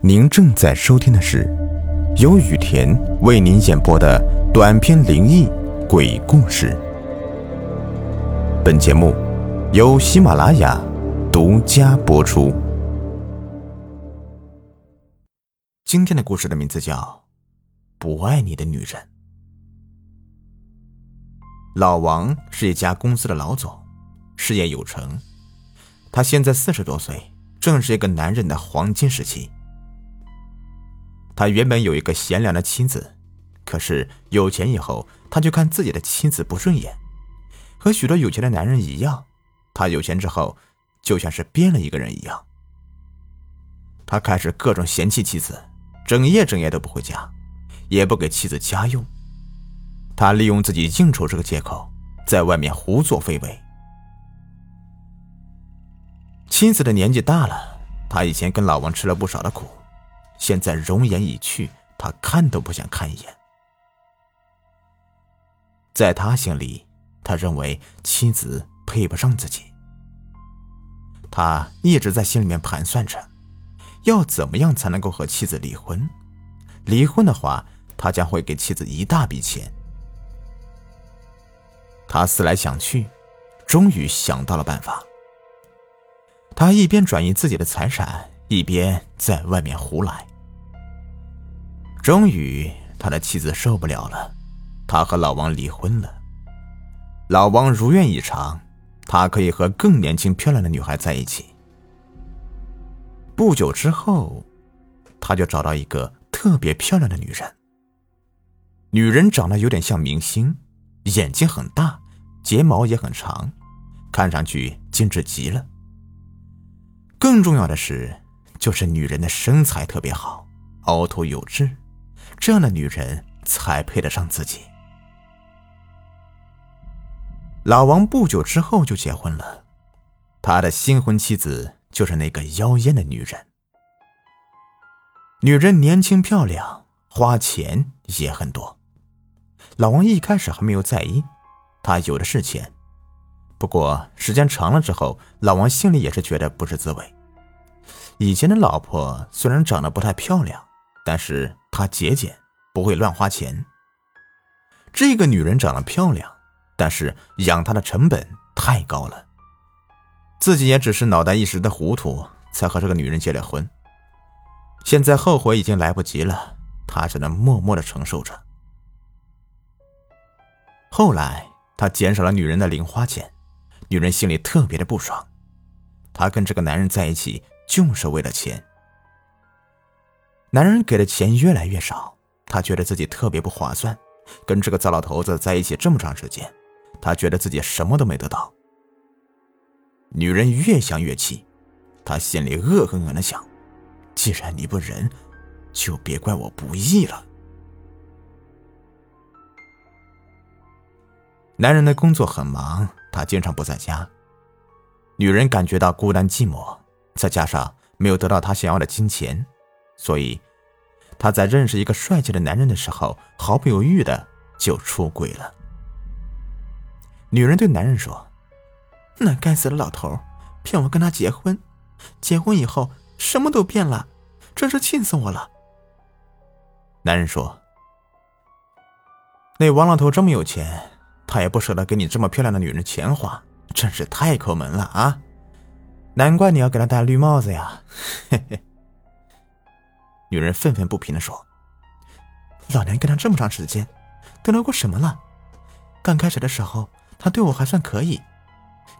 您正在收听的是由雨田为您演播的短篇灵异鬼故事。本节目由喜马拉雅独家播出。今天的故事的名字叫《不爱你的女人》。老王是一家公司的老总，事业有成。他现在四十多岁，正是一个男人的黄金时期。他原本有一个贤良的妻子，可是有钱以后，他就看自己的妻子不顺眼。和许多有钱的男人一样，他有钱之后，就像是变了一个人一样。他开始各种嫌弃妻子，整夜整夜都不回家，也不给妻子家用。他利用自己应酬这个借口，在外面胡作非为。妻子的年纪大了，他以前跟老王吃了不少的苦。现在容颜已去，他看都不想看一眼。在他心里，他认为妻子配不上自己。他一直在心里面盘算着，要怎么样才能够和妻子离婚。离婚的话，他将会给妻子一大笔钱。他思来想去，终于想到了办法。他一边转移自己的财产，一边在外面胡来。终于，他的妻子受不了了，他和老王离婚了。老王如愿以偿，他可以和更年轻漂亮的女孩在一起。不久之后，他就找到一个特别漂亮的女人。女人长得有点像明星，眼睛很大，睫毛也很长，看上去精致极了。更重要的是，就是女人的身材特别好，凹凸有致。这样的女人才配得上自己。老王不久之后就结婚了，他的新婚妻子就是那个妖艳的女人。女人年轻漂亮，花钱也很多。老王一开始还没有在意，他有的是钱。不过时间长了之后，老王心里也是觉得不是滋味。以前的老婆虽然长得不太漂亮，但是……她节俭，不会乱花钱。这个女人长得漂亮，但是养她的成本太高了。自己也只是脑袋一时的糊涂，才和这个女人结了婚。现在后悔已经来不及了，他只能默默的承受着。后来他减少了女人的零花钱，女人心里特别的不爽。她跟这个男人在一起就是为了钱。男人给的钱越来越少，他觉得自己特别不划算。跟这个糟老头子在一起这么长时间，他觉得自己什么都没得到。女人越想越气，她心里恶狠狠的想：既然你不仁，就别怪我不义了。男人的工作很忙，他经常不在家。女人感觉到孤单寂寞，再加上没有得到他想要的金钱。所以，他在认识一个帅气的男人的时候，毫不犹豫的就出轨了。女人对男人说：“那该死的老头，骗我跟他结婚，结婚以后什么都变了，真是气死我了。”男人说：“那王老头这么有钱，他也不舍得给你这么漂亮的女人钱花，真是太抠门了啊！难怪你要给他戴绿帽子呀！”嘿嘿。女人愤愤不平的说：“老娘跟他这么长时间，得到过什么了？刚开始的时候，他对我还算可以，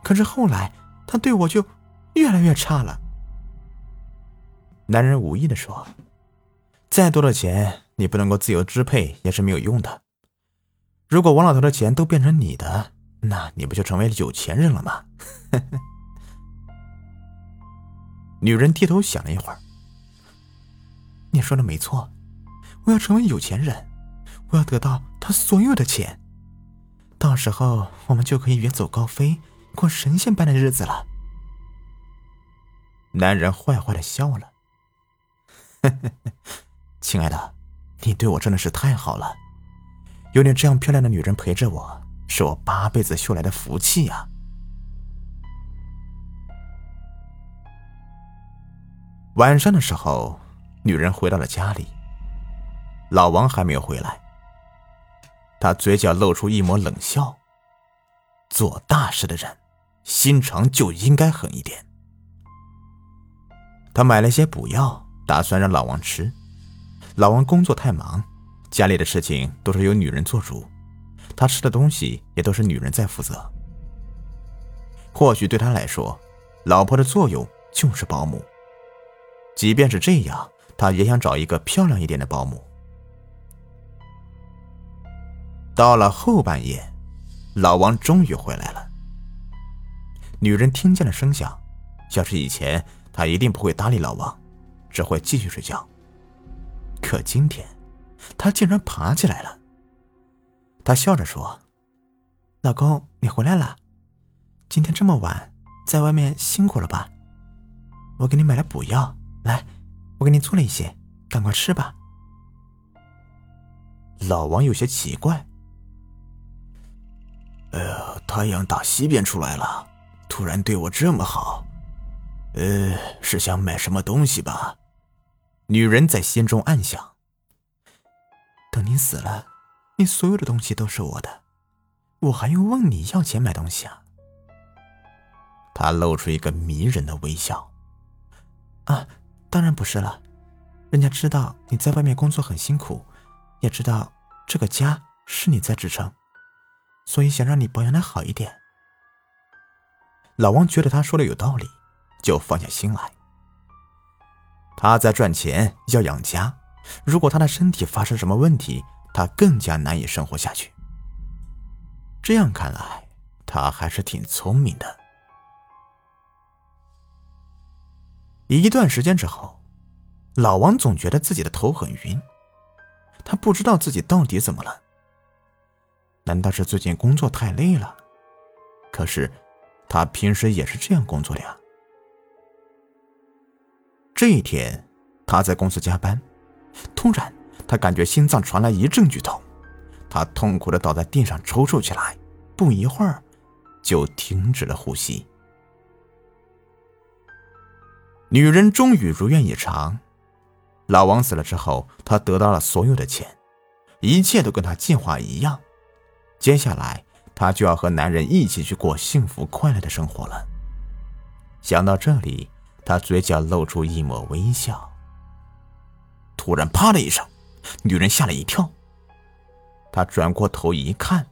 可是后来他对我就越来越差了。”男人无意的说：“再多的钱，你不能够自由支配也是没有用的。如果王老头的钱都变成你的，那你不就成为有钱人了吗？” 女人低头想了一会儿。你说的没错，我要成为有钱人，我要得到他所有的钱，到时候我们就可以远走高飞，过神仙般的日子了。男人坏坏的笑了，亲爱的，你对我真的是太好了，有你这样漂亮的女人陪着我，是我八辈子修来的福气呀。晚上的时候。女人回到了家里，老王还没有回来。他嘴角露出一抹冷笑。做大事的人，心肠就应该狠一点。他买了些补药，打算让老王吃。老王工作太忙，家里的事情都是由女人做主，他吃的东西也都是女人在负责。或许对他来说，老婆的作用就是保姆。即便是这样，他也想找一个漂亮一点的保姆。到了后半夜。老王终于回来了。女人听见了声响，要是以前，她一定不会搭理老王，只会继续睡觉。可今天，她竟然爬起来了。她笑着说：“老公，你回来了。今天这么晚，在外面辛苦了吧？我给你买了补药，来，我给你做了一些，赶快吃吧。”老王有些奇怪。哎呀，太阳打西边出来了，突然对我这么好，呃，是想买什么东西吧？女人在心中暗想。等你死了，你所有的东西都是我的，我还用问你要钱买东西啊？他露出一个迷人的微笑。啊，当然不是了，人家知道你在外面工作很辛苦，也知道这个家是你在支撑。所以想让你保养的好一点。老王觉得他说的有道理，就放下心来。他在赚钱要养家，如果他的身体发生什么问题，他更加难以生活下去。这样看来，他还是挺聪明的。一段时间之后，老王总觉得自己的头很晕，他不知道自己到底怎么了。难道是最近工作太累了？可是，他平时也是这样工作的呀。这一天，他在公司加班，突然他感觉心脏传来一阵剧痛，他痛苦的倒在地上抽搐起来，不一会儿就停止了呼吸。女人终于如愿以偿，老王死了之后，他得到了所有的钱，一切都跟他计划一样。接下来，她就要和男人一起去过幸福快乐的生活了。想到这里，她嘴角露出一抹微笑。突然，啪的一声，女人吓了一跳。她转过头一看，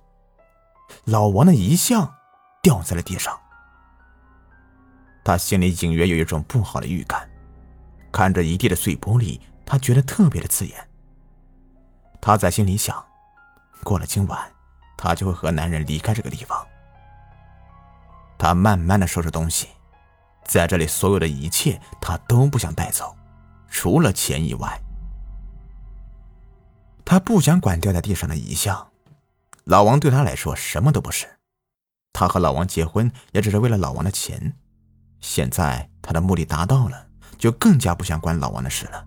老王的遗像掉在了地上。他心里隐约有一种不好的预感，看着一地的碎玻璃，他觉得特别的刺眼。他在心里想：过了今晚。他就会和男人离开这个地方。他慢慢的收拾东西，在这里所有的一切他都不想带走，除了钱以外。他不想管掉在地上的遗像，老王对他来说什么都不是。他和老王结婚也只是为了老王的钱，现在他的目的达到了，就更加不想管老王的事了。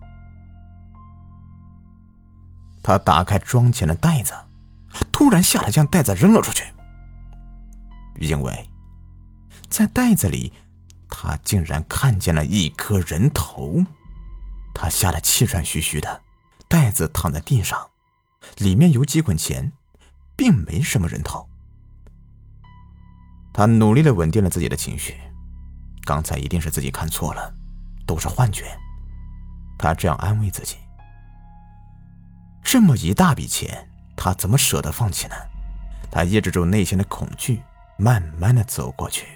他打开装钱的袋子。突然吓得将袋子扔了出去，因为，在袋子里，他竟然看见了一颗人头，他吓得气喘吁吁的，袋子躺在地上，里面有几捆钱，并没什么人头。他努力的稳定了自己的情绪，刚才一定是自己看错了，都是幻觉，他这样安慰自己。这么一大笔钱。他怎么舍得放弃呢？他抑制住内心的恐惧，慢慢的走过去。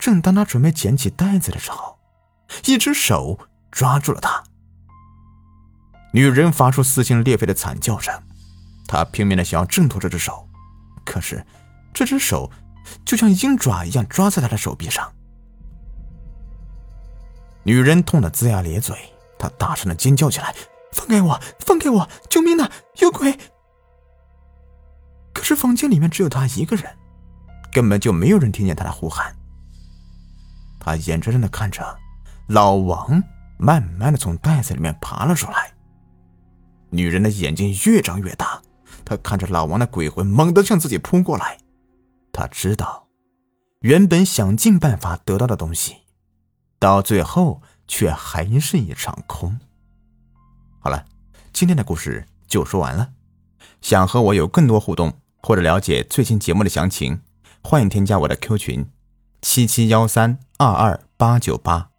正当他准备捡起袋子的时候，一只手抓住了他。女人发出撕心裂肺的惨叫声，她拼命的想要挣脱这只手，可是这只手就像鹰爪一样抓在她的手臂上。女人痛得龇牙咧嘴，她大声的尖叫起来。放开我！放开我！救命啊！有鬼！可是房间里面只有他一个人，根本就没有人听见他的呼喊。他眼睁睁的看着老王慢慢的从袋子里面爬了出来。女人的眼睛越长越大，她看着老王的鬼魂猛地向自己扑过来。他知道，原本想尽办法得到的东西，到最后却还是一场空。好了，今天的故事就说完了。想和我有更多互动，或者了解最新节目的详情，欢迎添加我的 Q 群：七七幺三二二八九八。